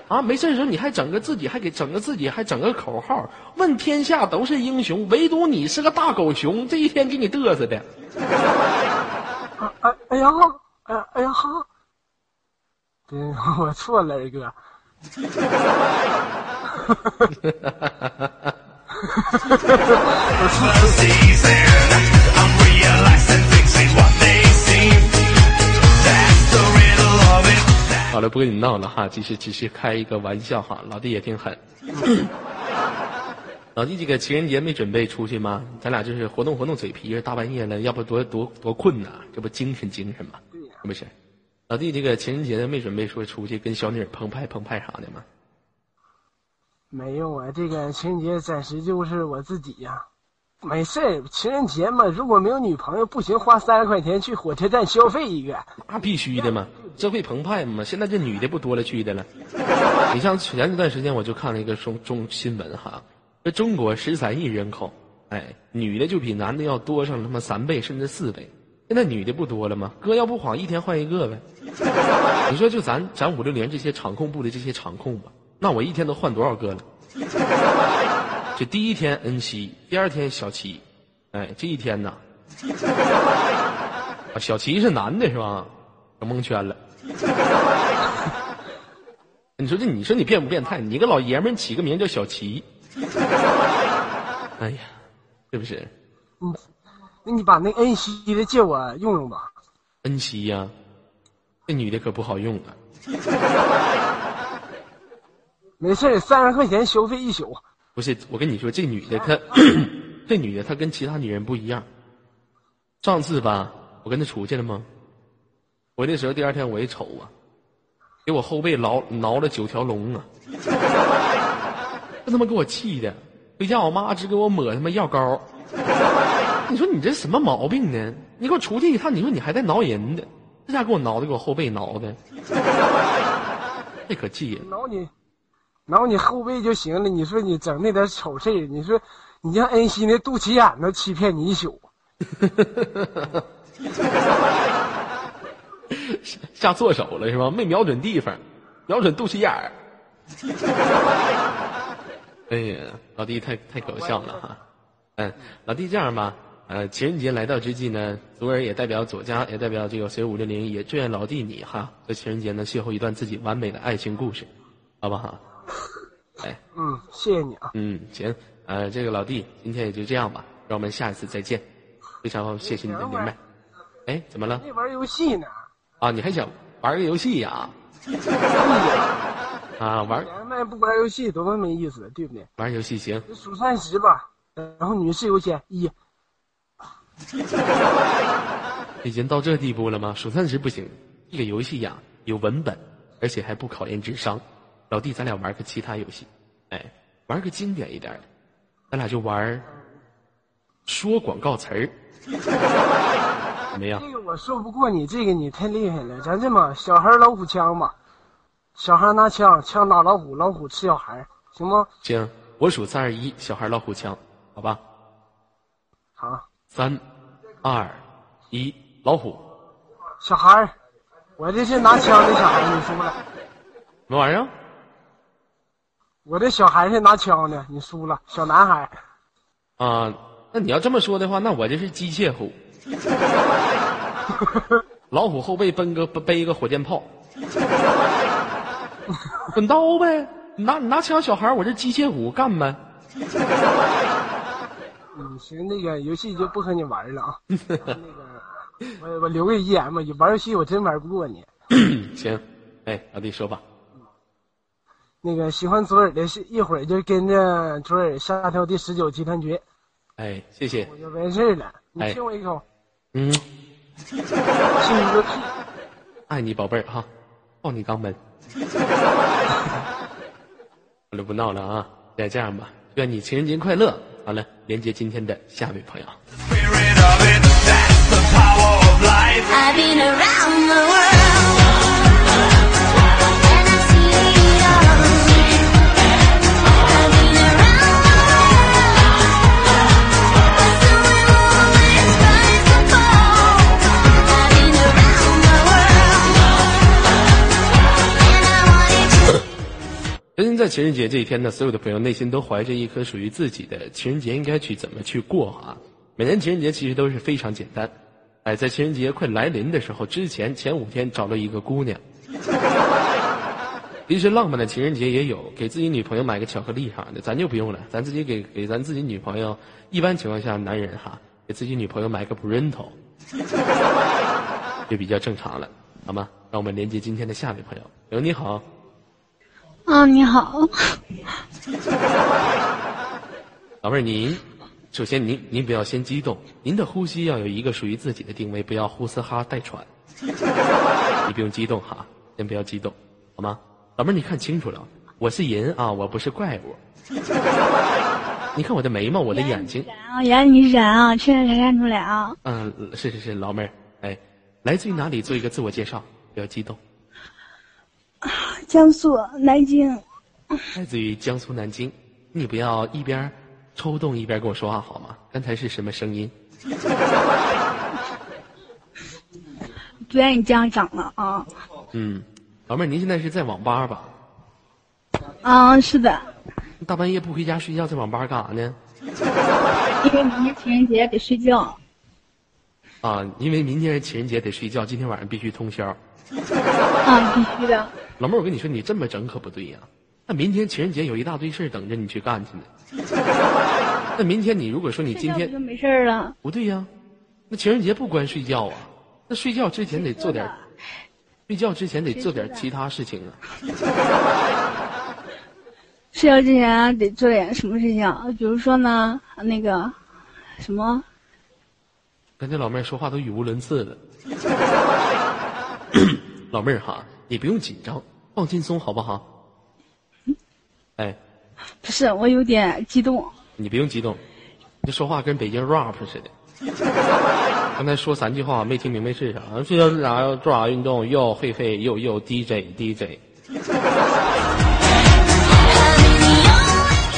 啊，没事的时候你还整个自己，还给整个自己，还整个口号，问天下都是英雄，唯独你是个大狗熊。这一天给你嘚瑟的。啊哎哎呀，哎哎呀哈！对，我错了，二哥。(laughs) 好了，不跟你闹了哈，只是只是开一个玩笑哈，老弟也挺狠。老弟，这个情人节没准备出去吗？咱俩就是活动活动嘴皮，大半夜了，要不多多多困呐，这不精神精神吗？对呀是不是？老弟，这个情人节的没准备说出去跟小女儿澎湃澎湃啥的吗？没有啊，这个情人节暂时就是我自己呀、没事儿，情人节嘛，如果没有女朋友，不行，花三十块钱去火车站消费一个。那必须的嘛，这会澎湃嘛。现在这女的不多了去的了。你像前一段时间我就看了一个中中新闻哈，这中国十三亿人口，哎，女的就比男的要多上他妈三倍甚至四倍。现在女的不多了吗？哥要不晃一天换一个呗。你说就咱咱五六零这些场控部的这些场控吧，那我一天都换多少个了？(laughs) 这第一天恩熙，第二天小齐，哎，这一天呐，啊，小齐是男的是吧？我蒙圈了。(laughs) 你说这，你说你变不变态？你个老爷们起个名叫小齐，(laughs) 哎呀，是不是？嗯那你把那恩熙的借我用用吧。恩熙呀、这女的可不好用啊。(laughs) 没事，三十块钱消费一宿。不是，我跟你说，这女的她，(coughs) 这女的她跟其他女人不一样。上次吧，我跟她出去了吗？回来的时候，第二天我一瞅啊，给我后背挠挠了九条龙啊！这他妈给我气的，回家我妈只给我抹他妈药膏。你说你这什么毛病呢？你给我出去一趟，你说你还在挠人的，这家给我挠的，给我后背挠的，这可气人。挠你，挠你后背就行了。你说你整那点丑事，你说你让恩熙那肚脐眼子欺骗你一宿。(laughs) 下错手了是吧？没瞄准地方，瞄准肚脐眼儿。哎呀，老弟太太搞笑了哈。嗯，老弟这样吧，呃，情人节来到之际呢，左耳也代表左家，也代表这个随五六零，也祝愿老弟你哈，在情人节呢邂逅一段自己完美的爱情故事，好不好？哎，(laughs) 嗯，谢谢你啊。嗯，行，呃，这个老弟今天也就这样吧，让我们下一次再见。非常谢谢你的连麦。哎，怎么了？没玩游戏呢？啊，你还想玩个游戏呀、(laughs) 啊？玩连麦不玩游戏多么没意思，对不对？玩游戏行，数三十吧，然后女士优先一。(laughs) 已经到这地步了吗？数三十不行，这个游戏呀有文本，而且还不考验智商。老弟，咱俩玩个其他游戏，哎，玩个经典一点的，咱俩就玩说广告词儿，(laughs) 怎么样？这个我说不过你，这个你太厉害了。咱这么小孩老虎枪吧，小孩拿枪，枪打老虎，老虎吃小孩，行吗？行，我数三二一，小孩老虎枪，好吧？好，三、二、一，老虎，小孩，我这是拿枪的小孩，你输了。什么玩意儿？我这小孩是拿枪的，你输了。小男孩，啊，那你要这么说的话，那我这是机械虎。(laughs) 老虎后背奔个背一个火箭炮，(laughs) 滚刀呗！拿拿枪，小孩，我这机械虎干呗。嗯，行，那个游戏就不和你玩了啊。(laughs) 那个，我我留个遗言吧，玩游戏我真玩不过你。行，哎，老弟说吧。那个喜欢左耳的，是一会儿就跟着左耳下跳第十九集团局，哎，谢谢。我就完事儿了。你哎亲我一口，嗯，亲你个屁！爱你宝贝儿哈，抱你肛门。(laughs) 我就，不闹了啊！再这样吧，愿你情人节快乐。好了，连接今天的下一位朋友。I've been around the world. 在情人节这一天呢，所有的朋友内心都怀着一颗属于自己的情人节应该去怎么去过啊？每年情人节其实都是非常简单，哎，在情人节快来临的时候，之前前五天找了一个姑娘。(laughs) 其实浪漫的情人节也有，给自己女朋友买个巧克力啥的，咱就不用了，咱自己给给咱自己女朋友，一般情况下男人哈，给自己女朋友买个 Brento，(laughs) 就比较正常了，好吗？让我们连接今天的下一位朋友，朋友你好。啊，你好，老妹儿，您首先您您不要先激动，您的呼吸要有一个属于自己的定位，不要呼嘶哈带喘。(laughs) 你不用激动哈，先不要激动，好吗？老妹儿，你看清楚了，我是人啊，我不是怪物。(laughs) 你看我的眉毛，我的眼睛，啊，原来你是人啊，现在才看出来啊。嗯，是是是，老妹儿，哎，来自于哪里？做一个自我介绍，不要激动。江苏南京，来自于江苏南京，你不要一边抽动一边跟我说话好吗？刚才是什么声音？(laughs) 不愿意这样讲了啊。嗯，老妹儿，您现在是在网吧吧？啊，是的，大半夜不回家睡觉，在网吧干啥呢？因为明天情人节得睡觉。啊，因为明天是情人节得睡觉，今天晚上必须通宵。啊，必须的。老妹儿，我跟你说，你这么整可不对呀、那明天情人节有一大堆事儿等着你去干去呢。(laughs) 那明天你如果说你今天就没事儿了？不对呀、那情人节不光睡觉啊，那那睡觉之前得做点，睡觉之前得做点其他事情啊。(laughs) 睡觉之前得做点什么事情？比如说呢，那个什么，跟这老妹儿说话都语无伦次了。(laughs) 老妹儿哈，你不用紧张，放轻松好不好？哎，不是我有点激动。你不用激动，你说话跟北京 rap 似的。刚才说三句话没听明白是啥？睡觉是啥？要做啥运动？又嘿嘿，又又 DJ DJ。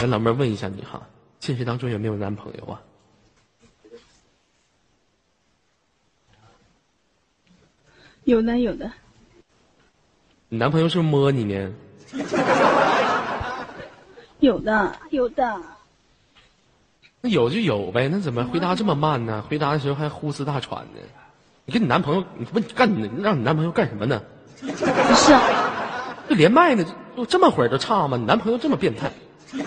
哎，(laughs) 老妹儿问一下你哈，现实当中有没有男朋友啊？有的有的，你男朋友是不是摸你呢？(laughs) 有的有的，那有就有呗，那怎么回答这么慢呢？回答的时候还呼哧大喘呢？你跟你男朋友，你问干你让你男朋友干什么呢？不是这连麦呢，就这么会儿就差吗？你男朋友这么变态？(coughs)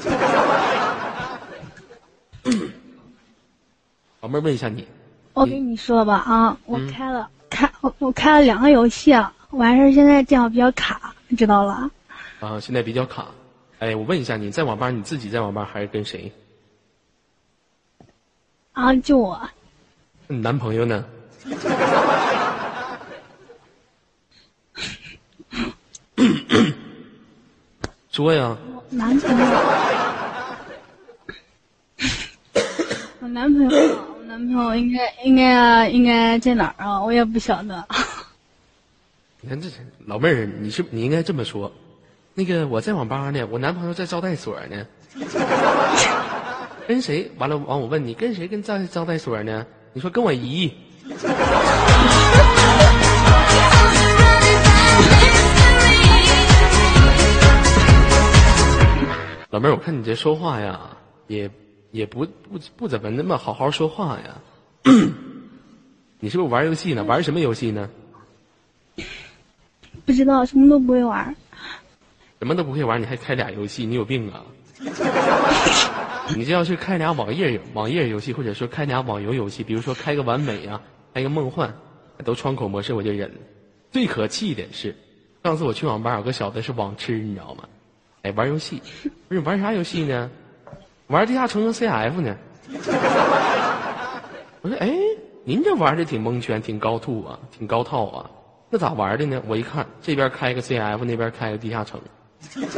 老妹儿问一下你，我跟你说吧啊，我开了、开我我开了两个游戏，啊，完事儿现在电脑比较卡，你知道了？啊，现在比较卡。哎，我问一下你在网吧你自己在网吧还是跟谁？啊，就我你男朋友呢？(coughs) 说呀，男朋友，我男朋友，我男朋友应该应该应该在哪儿啊？我也不晓得。你看这老妹儿，你是你应该这么说，那个我在网吧呢，我男朋友在招待所呢，跟谁？完了，完我问你跟谁跟在招待所呢？你说跟我姨。老妹儿，我看你这说话呀，也也不不不怎么那么好好说话呀。(coughs) 你是不是玩游戏呢？玩什么游戏呢？不知道什么都不会玩，什么都不会玩，你还开俩游戏，你有病啊！(laughs) 你这要是开俩网页游网页游戏，或者说开俩网游游戏，比如说开个完美啊，开个梦幻，都窗口模式我就忍了。最可气的是，上次我去网吧有个小子是网痴，你知道吗？哎，玩游戏，不是玩啥游戏呢？玩地下城和 CF 呢？我说，哎，您这玩的挺蒙圈，挺高兔啊，挺高套啊。那咋玩的呢？我一看，这边开个 CF，那边开个地下城。(laughs)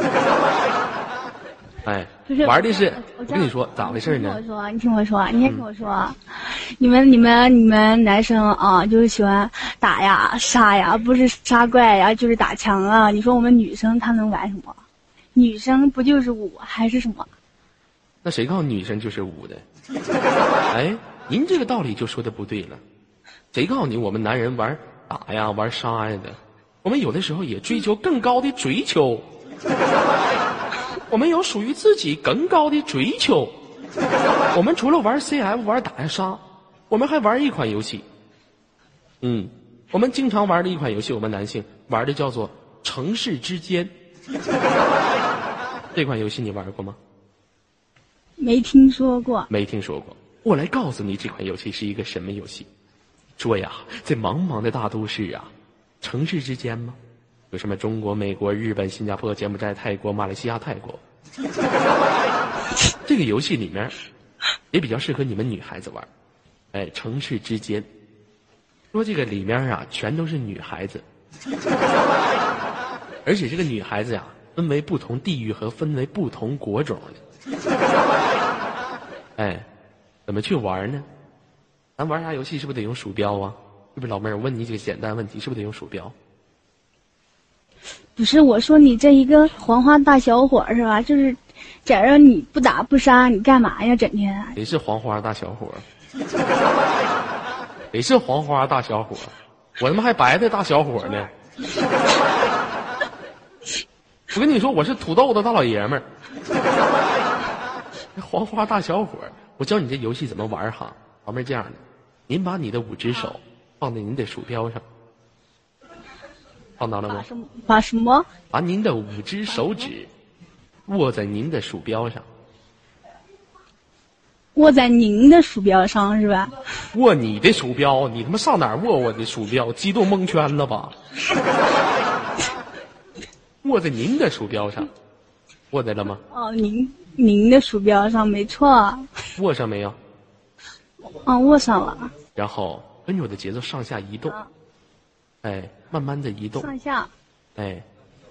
哎，玩的是，我我跟你说咋回事呢你听我？说，你听我说，你先听我说，你们你们你们男生啊，就是喜欢打呀杀呀，不是杀怪呀，就是打枪啊。你说我们女生她能玩什么？女生不就是武还是什么？那谁告诉女生就是武的？(laughs) 哎，您这个道理就说的不对了。谁告诉你我们男人玩打呀、玩杀呀的？我们有的时候也追求更高的追求，我们有属于自己更高的追求。我们除了玩 CF、玩打呀杀，我们还玩一款游戏。嗯，我们经常玩的一款游戏，我们男性玩的叫做《城市之间》。这款游戏你玩过吗？没听说过。没听说过。我来告诉你，这款游戏是一个什么游戏。说呀，在茫茫的大都市啊，城市之间吗？有什么中国、美国、日本、新加坡、柬埔寨、泰国、马来西亚、泰国。(laughs) 这个游戏里面也比较适合你们女孩子玩。哎，城市之间，说这个里面啊，全都是女孩子，(laughs) 而且这个女孩子呀，分为不同地域和分为不同国种的。哎，怎么去玩呢？咱玩啥游戏是不是得用鼠标啊？是不是老妹儿？我问你几个简单问题，是不是得用鼠标？不是我说你这一个黄花大小伙儿是吧？就是，假如你不打不杀，你干嘛呀？整天谁是黄花大小伙儿？谁是黄花大小伙儿？我他妈还白的大小伙儿呢！我跟你说，我是土豆的大老爷们儿。黄花大小伙儿，我教你这游戏怎么玩哈。老妹儿这样的，您把你的五只手放在您的鼠标上，(laughs) 放到了吗？把什么把您的五只手指握在您的鼠标上，握在您的鼠标上是吧？握你的鼠标，你他妈上哪儿握我的鼠标？激动蒙圈了吧？(laughs) 握在您的鼠标上，握在了吗？哦，您您的鼠标上没错，握上没有？啊，握上了，然后跟着我的节奏上下移动，哎，慢慢的移动，上下。哎，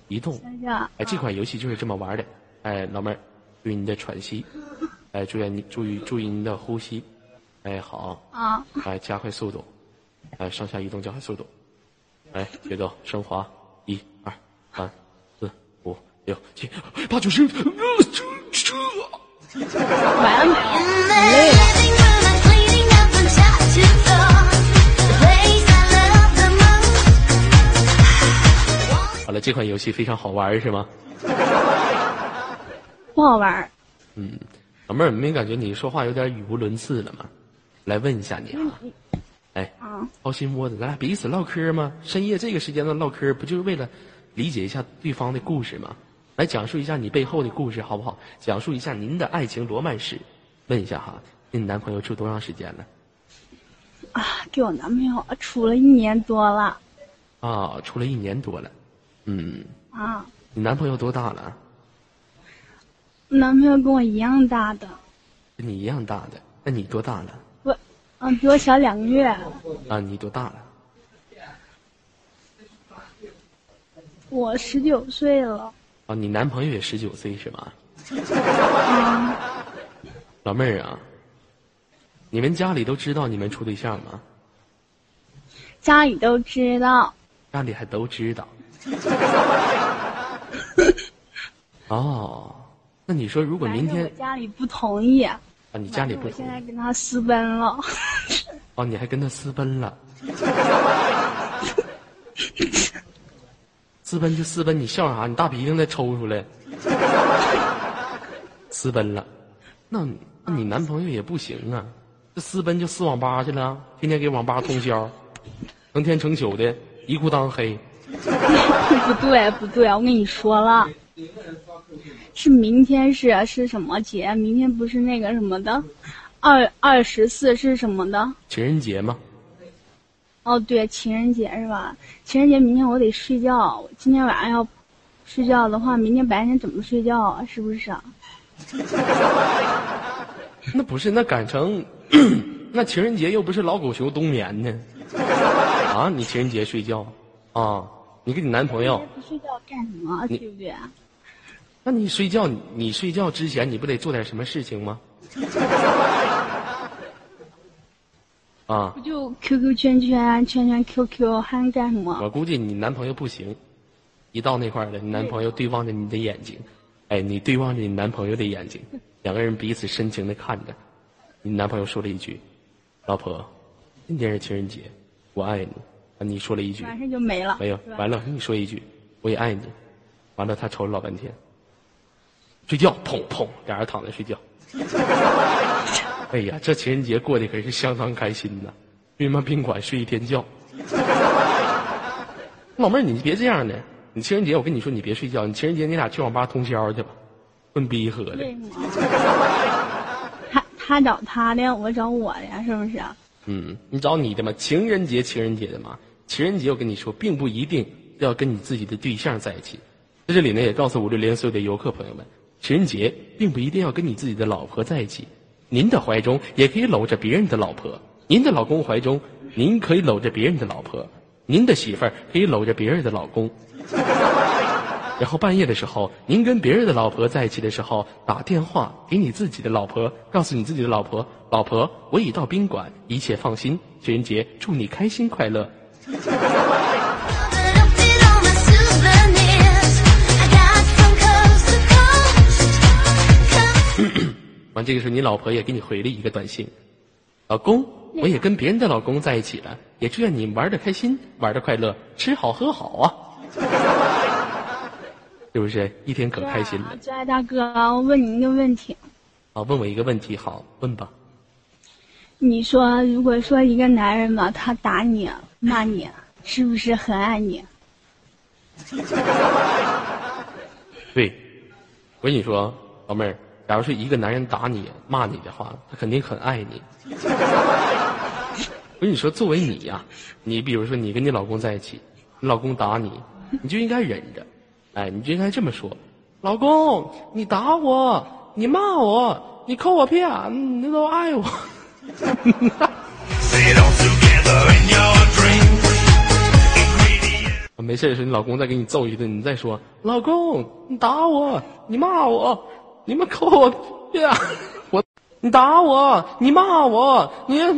移动，上下，哎，这款游戏就是这么玩的。哎，老妹儿，注意你的喘息，(laughs) 哎，注意你注意注意您的呼吸，哎，好，啊，哎，加快速度，哎，上下移动加快速度，哎，节奏升华，一二三四五六七。八九十，呃这款游戏非常好玩，是吗？(laughs) 不好玩嗯。老妹儿，没感觉你说话有点语无伦次了吗？来问一下你啊，哎，啊，掏心窝子，咱俩彼此唠嗑吗？深夜这个时间段唠嗑，不就是为了理解一下对方的故事吗？来讲述一下你背后的故事，好不好？讲述一下您的爱情罗曼史。问一下哈，跟你男朋友处多长时间了？啊，给我男朋友处了一年多了啊，处了一年多了。嗯，啊，你男朋友多大了？男朋友跟我一样大的，跟你一样大的。那你多大了？我，嗯，比我小两个月。啊，你多大了？我十九岁了，啊，你男朋友也十九岁是吧？啊，老妹儿啊，你们家里都知道你们处对象吗？家里都知道，家里还都知道。(laughs) 哦，那你说如果明天家里不同意，啊，你家里不我现同意在跟他私奔了。(laughs) 哦，你还跟他私奔了？(laughs) 私奔就私奔，你笑啥？你大鼻涕再抽出来。私奔了，那你那你男朋友也不行啊，这私奔就私网吧去了，天天给网吧通宵，成天成宿的，一裤裆黑。(laughs) 不对，不对，我跟你说了，是明天是是什么节？明天不是那个什么的，二二十四是什么的？情人节吗，哦，对，情人节是吧？情人节明天我得睡觉，今天晚上要睡觉的话，明天白天怎么睡觉啊？是不是啊？(laughs) 那不是那赶成，(coughs) 那情人节又不是老狗熊冬眠呢？啊，你情人节睡觉啊？你跟你男朋友，不睡觉干什么？对不对？那你睡觉，你你睡觉之前你不得做点什么事情吗？(laughs) 啊，不就 QQ 圈圈圈圈 QQ 还能干什么？我估计你男朋友不行，一到那块儿了，你男朋友对望着你的眼睛，哎，你对望着你男朋友的眼睛，(laughs) 两个人彼此深情的看着，你男朋友说了一句：“老婆，今天是情人节，我爱你。”啊，你说了一句完事就没了。没有完了你说一句我也爱你，完了他瞅了老半天，睡觉，砰砰，俩人躺着睡觉。(laughs) 哎呀，这情人节过得可是相当开心呐，去他妈宾馆睡一天觉。老妹儿，你别这样的，你情人节我跟你说你别睡觉，你情人节你俩去网吧通宵去吧，混逼喝的。他他找他的，我找我的呀，是不是？嗯，你找你的嘛，情人节情人节的嘛，情人节我跟你说，并不一定要跟你自己的对象在一起。在这里呢，也告诉五六零所有的游客朋友们，情人节并不一定要跟你自己的老婆在一起，您的怀中也可以搂着别人的老婆，您的老公怀中，您可以搂着别人的老婆，您的媳妇儿可以搂着别人的老公。然后半夜的时候，您跟别人的老婆在一起的时候，打电话给你自己的老婆，告诉你自己的老婆：“老婆，我已到宾馆，一切放心。情人节祝你开心快乐。But I did all my souvenirs. (coughs) I got from coast to coast. ”完，这个时候你老婆也给你回了一个短信：“老公，我也跟别人的老公在一起了，也祝愿你玩的开心，玩的快乐，吃好喝好啊。(laughs) ”是不是一天可开心了？最爱大哥，我问你一个问题，啊，问我一个问题，好，问吧。你说如果说一个男人吧，他打你骂你，是不是很爱你？(laughs) 对，我跟你说，老妹儿，假如是一个男人打你、骂你的话，他肯定很爱你。(laughs) 我跟你说，作为你呀、你比如说你跟你老公在一起，你老公打你，你就应该忍着，哎，你就应该这么说：老公，你打我，你骂我，你抠我屁眼，你都爱我。(laughs) Say it all together in your dreams. Ingredient. 没事的时候，你老公再给你揍一顿，你再说：“老公，你打我，你骂我，你们扣我屁 (laughs) 眼，(laughs) 我，你打我，你骂我，你，(laughs)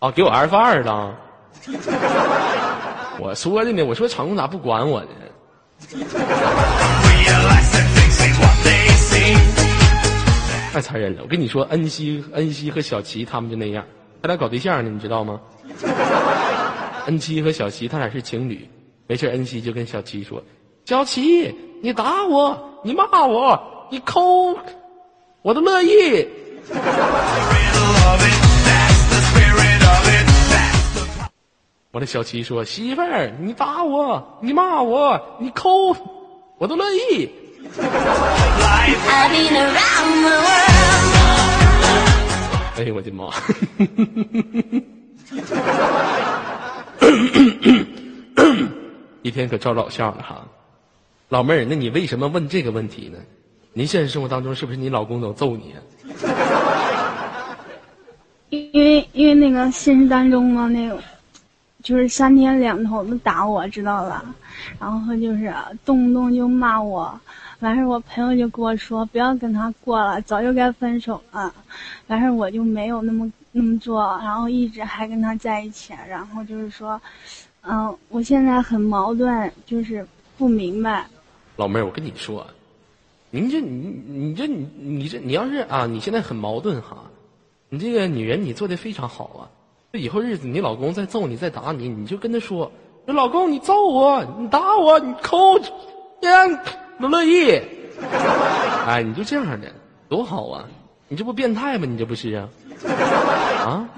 啊，给我二发二了。我说的呢，我说场控咋不管我呢？太残忍了！我跟你说，恩熙、恩熙和小琪他们就那样，他俩搞对象呢，你知道吗？(laughs) 恩熙和小琪他俩是情侣，没事，恩熙就跟小琪说：“小琪，你打我，你骂我，你抠，我都乐意。Riddle of it. That's the spirit of it. That's the ”我的小琪说：“媳妇儿，你打我，你骂我，你抠，我都乐意。Life. I've been around the world. ”哎呦我的妈！(laughs) 一天可招老笑了哈，老妹儿，那你为什么问这个问题呢？您现实生活当中是不是你老公总揍你啊？因为因为那个现实当中嘛，那个就是三天两头的打我，知道吧？然后就是动不动就骂我，完事我朋友就跟我说不要跟他过了，早就该分手了。完事我就没有那么那么做，然后一直还跟他在一起。然后就是说，嗯、我现在很矛盾，就是不明白。老妹儿，我跟你说，您这你你这你你这你要是啊，你现在很矛盾哈，你这个女人你做的非常好啊。这以后日子你老公再揍你再打你，你就跟他说：“说老公你揍我，你打我，你抠，呀，我乐意。”哎，你就这样的，多好啊！你这不变态吗？你这不是啊？啊？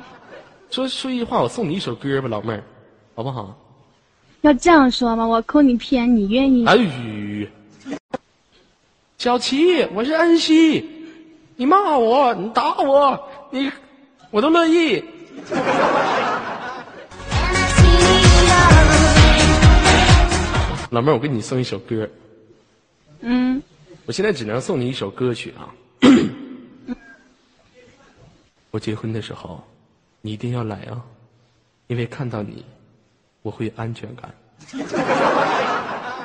说说一句话，我送你一首歌吧，老妹儿，好不好？要这样说吗？我扣你偏，你愿意？哎呦，小琪，我是恩熙，你骂我，你打我，你我都乐意。老妹儿，我给你送一首歌，嗯，我现在只能送你一首歌曲啊。我结婚的时候，你一定要来啊，因为看到你，我会有安全感。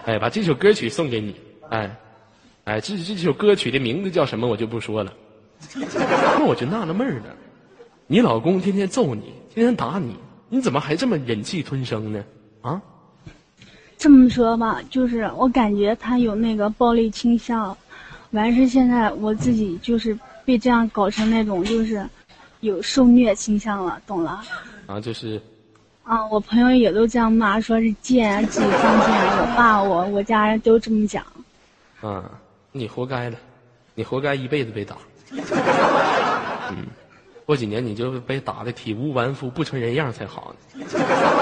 哎，把这首歌曲送给你，哎，哎，这这首歌曲的名字叫什么我就不说了。那我就纳了闷儿了，你老公天天揍你，天天打你，你怎么还这么忍气吞声呢？啊？这么说吧，就是我感觉他有那个暴力倾向，完事现在我自己就是被这样搞成那种就是有受虐倾向了，懂了？啊，就是啊，我朋友也都这样骂，说是贱啊，自己犯贱啊，我爸我我家人都这么讲。啊，你活该了，你活该一辈子被打。嗯，过几年你就被打的体无完肤、不成人样才好呢。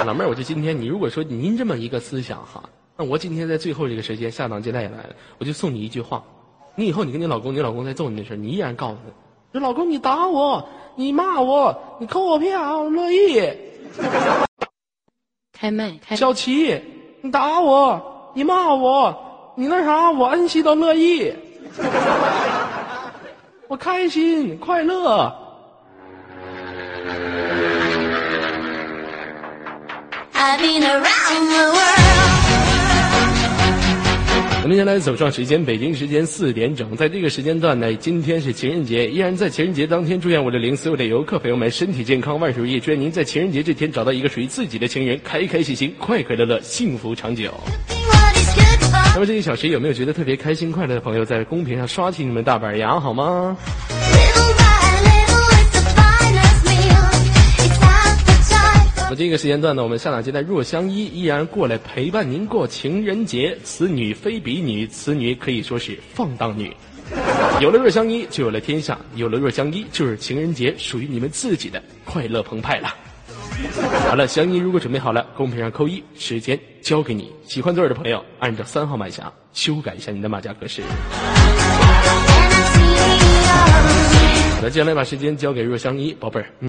老妹儿，我就今天，你如果说您这么一个思想哈，那我今天在最后这个时间下档接待也来了，我就送你一句话：你以后你跟你老公，你老公在揍你的时候，你依然告诉他，说老公你打我，你骂我，你扣我屁眼，我乐意。开麦，开小琪，你打我，你骂我，你那啥，我恩熙都乐意，(laughs) 我开心快乐。I've been around the world. 我们先来走上时间，北京时间四点整，在这个时间段呢，今天是情人节，依然在情人节当天，祝愿我的零所有的游客朋友们身体健康，万事如意，祝愿您在情人节这天找到一个属于自己的情人，开开心心，快快乐乐，幸福长久。那么这一小时有没有觉得特别开心快乐的朋友，在公屏上刷起你们大板牙好吗？那这个时间段呢，我们下档接待若相依依然过来陪伴您过情人节。此女非彼女，此女可以说是放荡女。有了若相依，就有了天下；有了若相依，就是情人节属于你们自己的快乐澎湃了。好了，香依如果准备好了，公屏上扣一，时间交给你。喜欢左耳的朋友，按照三号马甲修改一下你的马甲格式。那，接下来把时间交给若香依，宝贝儿。嗯